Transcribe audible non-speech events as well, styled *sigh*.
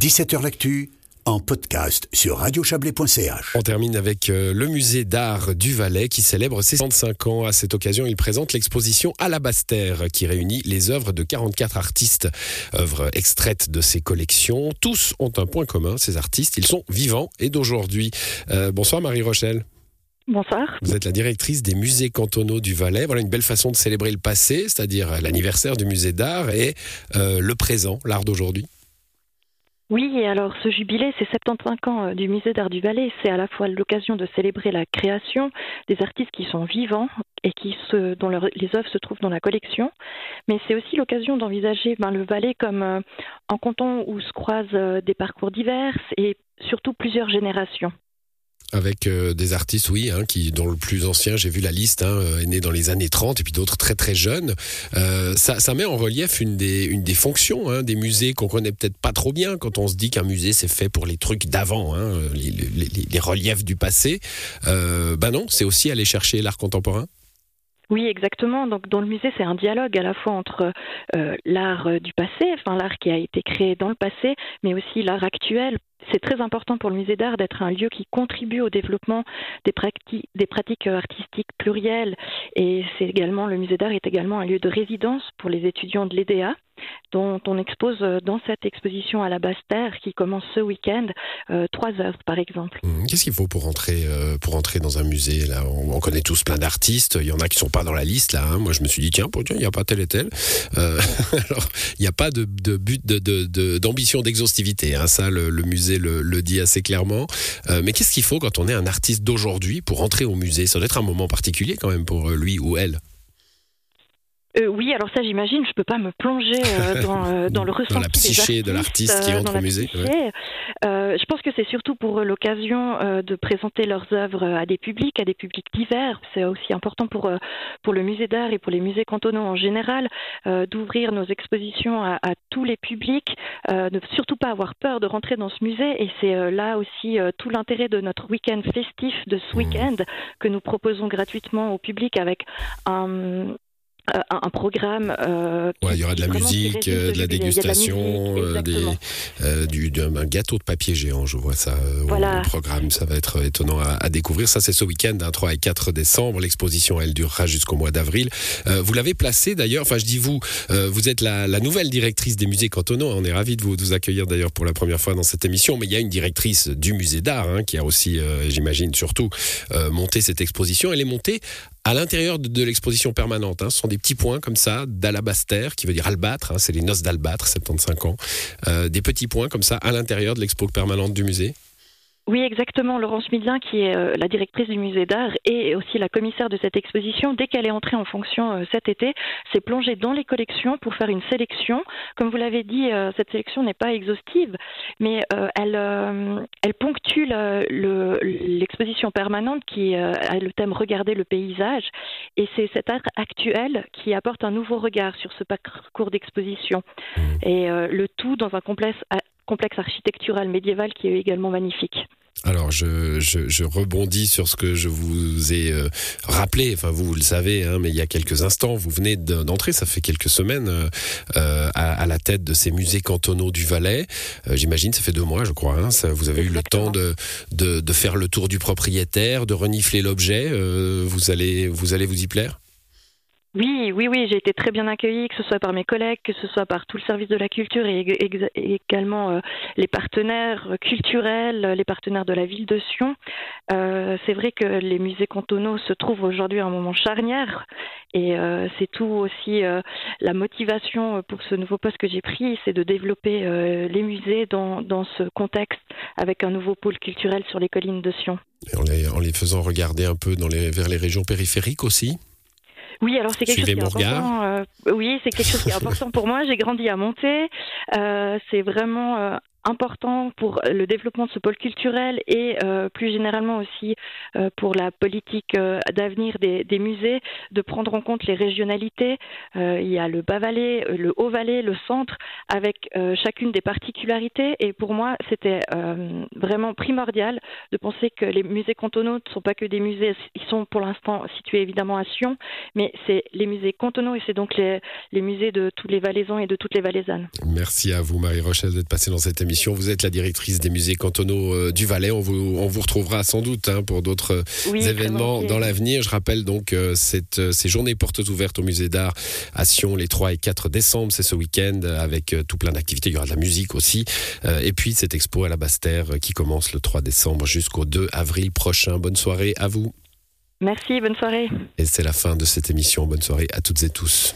17h L'actu en podcast sur radiochablais.ch. On termine avec euh, le musée d'art du Valais qui célèbre ses 65 ans. À cette occasion, il présente l'exposition Alabaster qui réunit les œuvres de 44 artistes, œuvres extraites de ses collections. Tous ont un point commun, ces artistes, ils sont vivants et d'aujourd'hui. Euh, bonsoir Marie Rochelle. Bonsoir. Vous êtes la directrice des musées cantonaux du Valais. Voilà une belle façon de célébrer le passé, c'est-à-dire l'anniversaire du musée d'art et euh, le présent, l'art d'aujourd'hui. Oui, alors ce jubilé, c'est 75 ans euh, du musée d'art du Valais. C'est à la fois l'occasion de célébrer la création des artistes qui sont vivants et qui se, dont les œuvres se trouvent dans la collection, mais c'est aussi l'occasion d'envisager ben, le Valais comme euh, un canton où se croisent des parcours divers et surtout plusieurs générations avec euh, des artistes, oui, hein, qui dont le plus ancien, j'ai vu la liste, hein, est né dans les années 30, et puis d'autres très très jeunes. Euh, ça, met en relief une des, fonctions hein, des musées qu'on connaît peut-être pas trop bien quand on se dit qu'un musée c'est fait pour les trucs d'avant, les, reliefs du passé. Euh, ben non, c'est aussi aller chercher l'art contemporain. Oui, exactement. Donc, dans le musée, c'est un dialogue à la fois entre euh, l'art du passé, enfin l'art qui a été créé dans le passé, mais aussi l'art actuel c'est très important pour le musée d'art d'être un lieu qui contribue au développement des, pratiques, des pratiques artistiques plurielles. Et c'est également le musée d'art est également un lieu de résidence pour les étudiants de l'EDA dont on expose euh, dans cette exposition à la Basse-Terre qui commence ce week-end euh, trois œuvres par exemple. Mmh. Qu'est-ce qu'il faut pour entrer, euh, pour entrer dans un musée là? On, connaît tous plein d'artistes, il y en a qui sont pas dans la liste là. Hein. Moi je me suis dit tiens, il n'y a pas tel et tel. *laughs* alors il n'y a pas de, de but d'ambition de, d'exhaustivité. Hein. Ça le, musée le, le, dit assez clairement. mais qu'est-ce qu'il faut quand on est un artiste d'aujourd'hui pour entrer au musée? Ça doit être un moment particulier quand même pour lui ou elle. Euh, oui, alors ça, j'imagine, je peux pas me plonger euh, *laughs* dans, euh, dans, le ressenti dans la psyché de l'artiste qui entre au musée. je pense que c'est surtout pour l'occasion de présenter leurs œuvres à des publics, à des publics divers. C'est aussi important pour pour le musée d'art et pour les musées cantonaux en général d'ouvrir nos expositions à, à, tous les publics, ne surtout pas avoir peur de rentrer dans ce musée. Et c'est là aussi tout l'intérêt de notre week-end festif de ce mmh. week-end que nous proposons gratuitement au public avec un euh, un programme. Euh, il y aura de la musique, euh, de la dégustation, du, d'un gâteau de papier géant, je vois ça au programme. Ça va être étonnant à, découvrir. Ça, c'est ce week-end, 3 et 4 décembre. L'exposition, elle durera jusqu'au mois d'avril. vous l'avez placé d'ailleurs, enfin, je dis vous, vous êtes la, nouvelle directrice des musées cantonaux. On est ravis de vous, vous accueillir d'ailleurs pour la première fois dans cette émission. Mais il y a une directrice du musée d'art hein, qui a aussi, j'imagine, surtout monté cette exposition. Elle est montée à l'intérieur de, l'exposition permanente. Hein, ce sont des petits points comme ça d'alabaster, qui veut dire albâtre, hein, c'est les noces d'albâtre, 75 ans. Euh, des petits points comme ça à l'intérieur de l'expo permanente du musée. Oui, exactement. Laurence Midien, qui est euh, la directrice du musée d'art et aussi la commissaire de cette exposition, dès qu'elle est entrée en fonction euh, cet été, s'est plongée dans les collections pour faire une sélection. Comme vous l'avez dit, euh, cette sélection n'est pas exhaustive, mais elle, elle ponctue l'exposition permanente qui a le thème Regarder le paysage. Et c'est cet art actuel qui apporte un nouveau regard sur ce parcours d'exposition. Mmh. Et le tout dans un complexe complexe architectural médiéval qui est également magnifique. Alors, je, rebondis sur ce que je vous ai euh, rappelé. Enfin, vous, le savez, hein, mais il y a quelques instants, vous venez d'entrer, ça fait quelques semaines, euh, euh, à, la tête de ces musées cantonaux du Valais. J'imagine, ça fait deux mois, je crois. Hein, vous avez eu le temps de, de, faire le tour du propriétaire, de renifler l'objet. vous allez, vous allez vous y plaire? Oui, oui, oui, j'ai été très bien accueillie, que ce soit par mes collègues, que ce soit par tout le service de la culture et, également euh, les partenaires culturels, les partenaires de la ville de Sion. Euh, c'est vrai que les musées cantonaux se trouvent aujourd'hui à un moment charnière et euh, c'est tout aussi la motivation pour ce nouveau poste que j'ai pris, c'est de développer les musées dans, ce contexte avec un nouveau pôle culturel sur les collines de Sion. en, les, faisant regarder un peu vers les régions périphériques aussi oui, alors c'est quelque chose qui est important. Euh, oui, c'est quelque chose qui est *laughs* important pour moi. J'ai grandi à Monter. Euh, c'est vraiment euh, important pour le développement de ce pôle culturel et euh, plus généralement aussi euh, pour la politique euh, d'avenir des, musées de prendre en compte les régionalités. il y a le Bas-Valais, le Haut-Valais, le centre avec chacune des particularités et pour moi c'était vraiment primordial de penser que les musées cantonaux ne sont pas que des musées, ils sont pour l'instant situés évidemment à Sion, mais c'est les musées cantonaux et c'est donc les, les musées de tous les Valaisans et de toutes les Valaisannes. Merci à vous Marie Rochelle d'être passée dans cette émission émission. Vous êtes la directrice des musées cantonaux du Valais. On vous, on vous retrouvera sans doute hein, pour d'autres événements dans l'avenir. Je rappelle donc cette, ces journées portes ouvertes au musée d'art à Sion les 3 et 4 décembre. C'est ce week-end avec tout plein d'activités. Il y aura de la musique aussi. et puis cette expo à la Bastère qui commence le 3 décembre jusqu'au 2 avril prochain. Bonne soirée à vous. Merci, bonne soirée. Et c'est la fin de cette émission. Bonne soirée à toutes et tous.